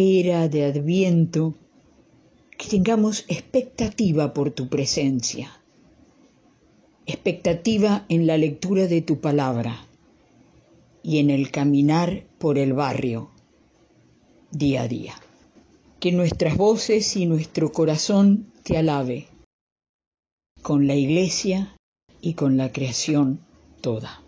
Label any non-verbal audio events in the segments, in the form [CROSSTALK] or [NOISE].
espera, de adviento, que tengamos expectativa por tu presencia, expectativa en la lectura de tu palabra y en el caminar por el barrio día a día. Que nuestras voces y nuestro corazón te alabe con la iglesia y con la creación toda.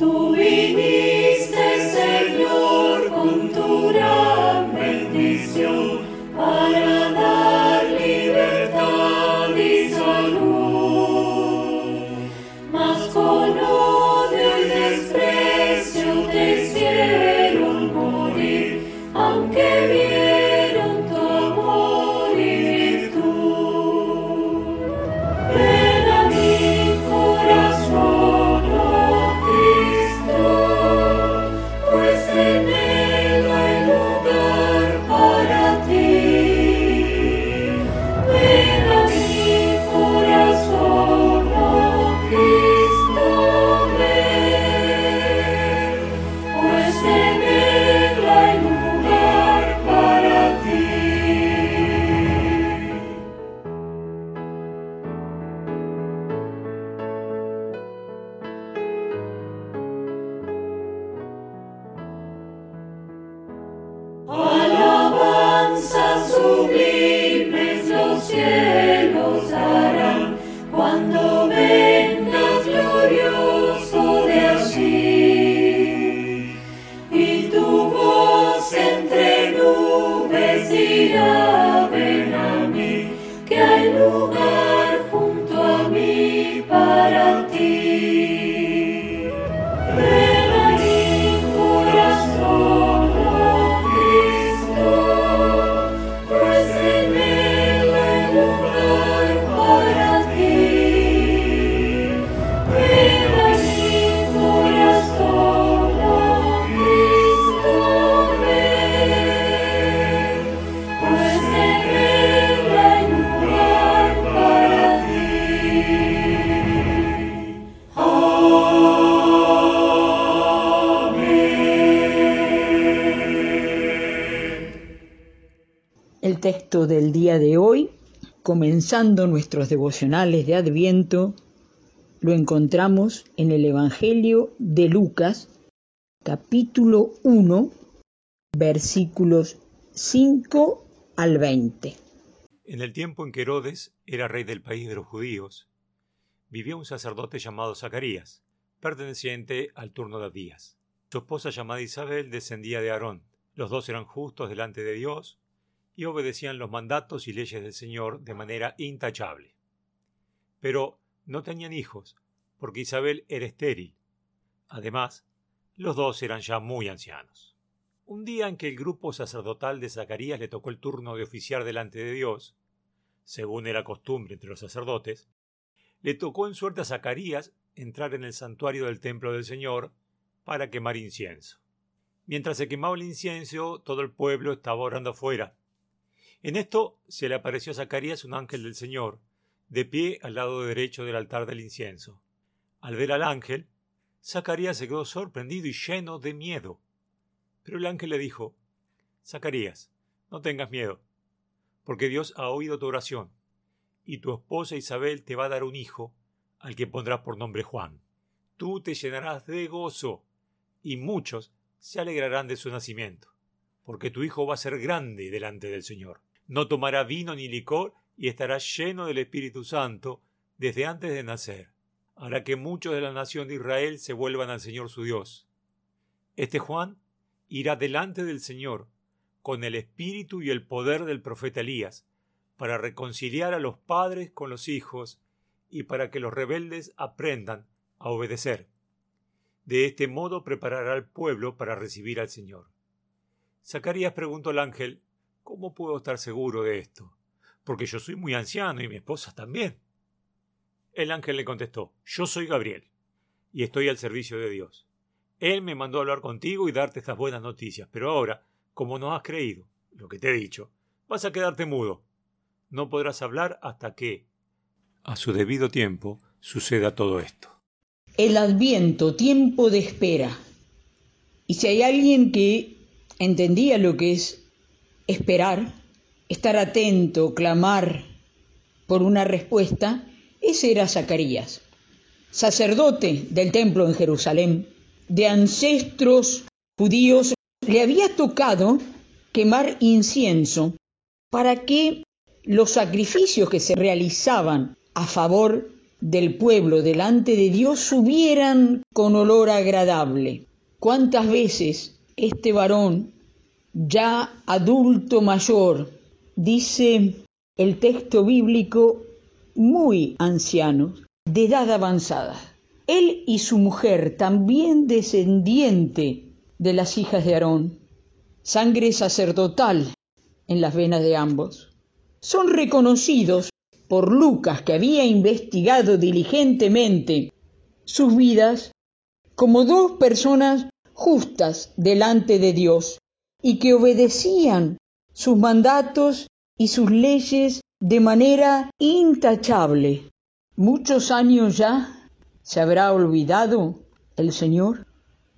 Tú viniste, Texto del día de hoy, comenzando nuestros devocionales de Adviento, lo encontramos en el Evangelio de Lucas, capítulo 1, versículos 5 al 20. En el tiempo en que Herodes era rey del país de los judíos, vivía un sacerdote llamado Zacarías, perteneciente al turno de Abías. Su esposa llamada Isabel descendía de Aarón. Los dos eran justos delante de Dios y obedecían los mandatos y leyes del Señor de manera intachable. Pero no tenían hijos, porque Isabel era estéril. Además, los dos eran ya muy ancianos. Un día en que el grupo sacerdotal de Zacarías le tocó el turno de oficiar delante de Dios, según era costumbre entre los sacerdotes, le tocó en suerte a Zacarías entrar en el santuario del templo del Señor para quemar incienso. Mientras se quemaba el incienso, todo el pueblo estaba orando afuera. En esto se le apareció a Zacarías un ángel del Señor, de pie al lado derecho del altar del incienso. Al ver al ángel, Zacarías se quedó sorprendido y lleno de miedo. Pero el ángel le dijo, Zacarías, no tengas miedo, porque Dios ha oído tu oración, y tu esposa Isabel te va a dar un hijo, al que pondrás por nombre Juan. Tú te llenarás de gozo, y muchos se alegrarán de su nacimiento, porque tu hijo va a ser grande delante del Señor. No tomará vino ni licor, y estará lleno del Espíritu Santo desde antes de nacer. Hará que muchos de la nación de Israel se vuelvan al Señor su Dios. Este Juan irá delante del Señor con el espíritu y el poder del profeta Elías, para reconciliar a los padres con los hijos y para que los rebeldes aprendan a obedecer. De este modo preparará al pueblo para recibir al Señor. Zacarías preguntó al ángel, ¿Cómo puedo estar seguro de esto? Porque yo soy muy anciano y mi esposa también. El ángel le contestó, Yo soy Gabriel, y estoy al servicio de Dios. Él me mandó a hablar contigo y darte estas buenas noticias, pero ahora, como no has creído lo que te he dicho, vas a quedarte mudo. No podrás hablar hasta que, a su debido tiempo, suceda todo esto. El adviento, tiempo de espera. Y si hay alguien que entendía lo que es esperar, estar atento, clamar por una respuesta, ese era Zacarías, sacerdote del templo en Jerusalén, de ancestros judíos, le había tocado quemar incienso para que los sacrificios que se realizaban a favor del pueblo delante de Dios subieran con olor agradable. ¿Cuántas veces este varón, ya adulto mayor, dice el texto bíblico, muy anciano, de edad avanzada? Él y su mujer, también descendiente de las hijas de Aarón, sangre sacerdotal en las venas de ambos, son reconocidos por Lucas, que había investigado diligentemente sus vidas, como dos personas justas delante de Dios y que obedecían sus mandatos y sus leyes de manera intachable. Muchos años ya se habrá olvidado el Señor.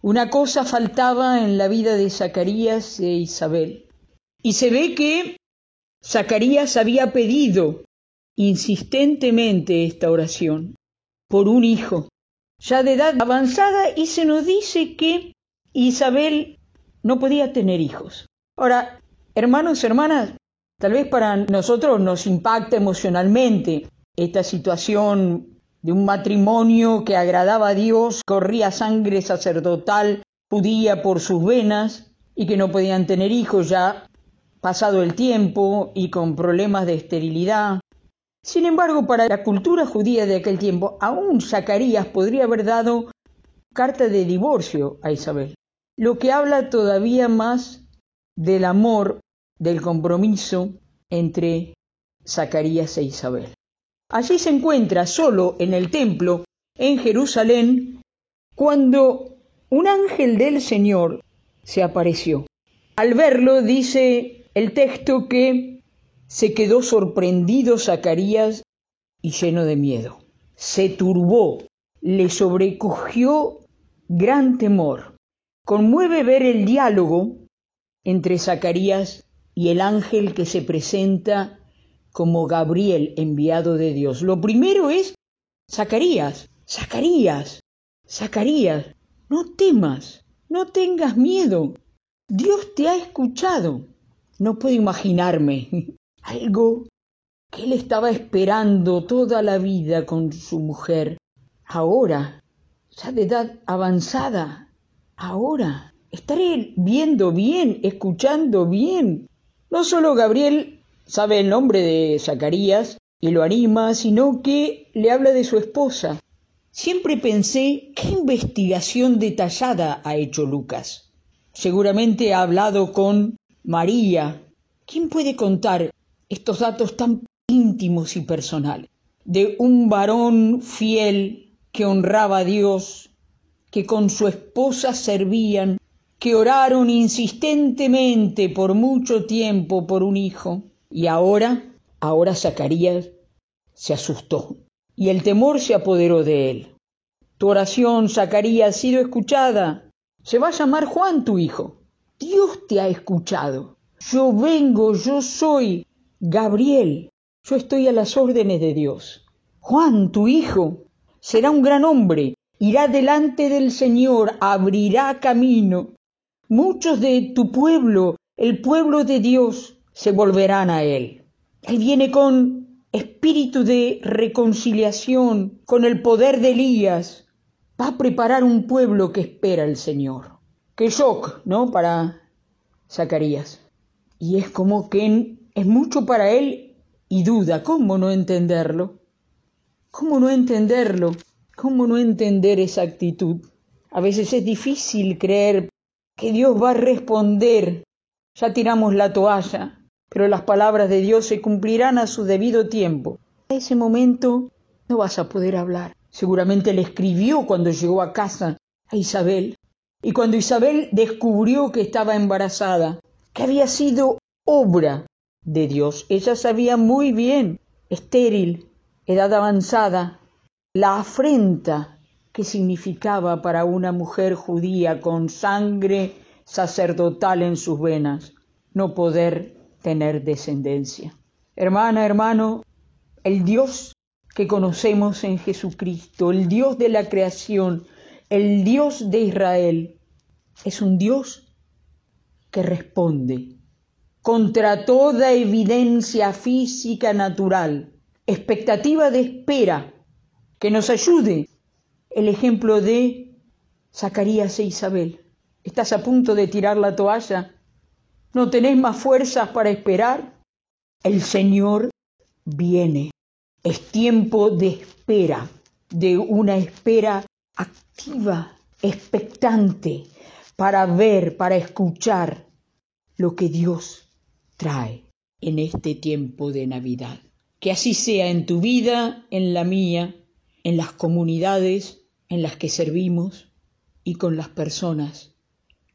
Una cosa faltaba en la vida de Zacarías e Isabel. Y se ve que Zacarías había pedido insistentemente esta oración por un hijo, ya de edad avanzada, y se nos dice que Isabel no podía tener hijos. Ahora, hermanos, hermanas, tal vez para nosotros nos impacta emocionalmente esta situación de un matrimonio que agradaba a Dios, corría sangre sacerdotal judía por sus venas y que no podían tener hijos ya pasado el tiempo y con problemas de esterilidad. Sin embargo, para la cultura judía de aquel tiempo, aún Zacarías podría haber dado carta de divorcio a Isabel, lo que habla todavía más del amor, del compromiso entre Zacarías e Isabel. Allí se encuentra solo en el templo, en Jerusalén, cuando un ángel del Señor se apareció. Al verlo dice el texto que se quedó sorprendido Zacarías y lleno de miedo. Se turbó, le sobrecogió gran temor. Conmueve ver el diálogo entre Zacarías y el ángel que se presenta como Gabriel enviado de Dios. Lo primero es, Zacarías, Zacarías, Zacarías, no temas, no tengas miedo. Dios te ha escuchado. No puedo imaginarme [LAUGHS] algo que él estaba esperando toda la vida con su mujer. Ahora, ya de edad avanzada, ahora, estaré viendo bien, escuchando bien. No solo Gabriel sabe el nombre de Zacarías y lo anima, sino que le habla de su esposa. Siempre pensé qué investigación detallada ha hecho Lucas. Seguramente ha hablado con María. ¿Quién puede contar estos datos tan íntimos y personales? de un varón fiel que honraba a Dios, que con su esposa servían, que oraron insistentemente por mucho tiempo por un hijo. Y ahora, ahora Zacarías se asustó y el temor se apoderó de él. Tu oración, Zacarías, ha sido escuchada. Se va a llamar Juan tu hijo. Dios te ha escuchado. Yo vengo, yo soy Gabriel. Yo estoy a las órdenes de Dios. Juan, tu hijo, será un gran hombre, irá delante del Señor, abrirá camino. Muchos de tu pueblo, el pueblo de Dios, se volverán a él. Él viene con espíritu de reconciliación, con el poder de Elías. Va a preparar un pueblo que espera al Señor. Qué shock, ¿no? Para Zacarías. Y es como que es mucho para él y duda. ¿Cómo no entenderlo? ¿Cómo no entenderlo? ¿Cómo no entender esa actitud? A veces es difícil creer que Dios va a responder. Ya tiramos la toalla, pero las palabras de Dios se cumplirán a su debido tiempo. A ese momento no vas a poder hablar. Seguramente le escribió cuando llegó a casa a Isabel. Y cuando Isabel descubrió que estaba embarazada, que había sido obra de Dios. Ella sabía muy bien, estéril, edad avanzada, la afrenta que significaba para una mujer judía con sangre sacerdotal en sus venas no poder tener descendencia. Hermana, hermano, el Dios que conocemos en Jesucristo, el Dios de la creación, el Dios de Israel, es un Dios que responde contra toda evidencia física natural, expectativa de espera, que nos ayude el ejemplo de Zacarías e Isabel. ¿Estás a punto de tirar la toalla? ¿No tenés más fuerzas para esperar? El Señor viene. Es tiempo de espera, de una espera activa, expectante, para ver, para escuchar lo que Dios trae en este tiempo de Navidad. Que así sea en tu vida, en la mía, en las comunidades en las que servimos y con las personas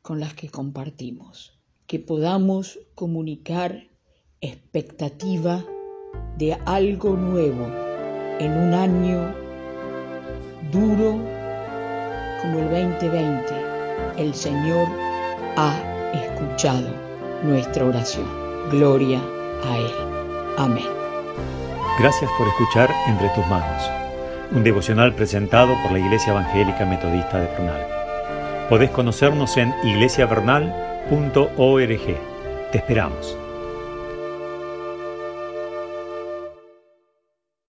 con las que compartimos. Que podamos comunicar expectativa de algo nuevo en un año duro como el 2020. El Señor ha escuchado nuestra oración. Gloria a Él. Amén. Gracias por escuchar Entre tus manos, un devocional presentado por la Iglesia Evangélica Metodista de Prunal. Podés conocernos en iglesiavernal.org. Te esperamos.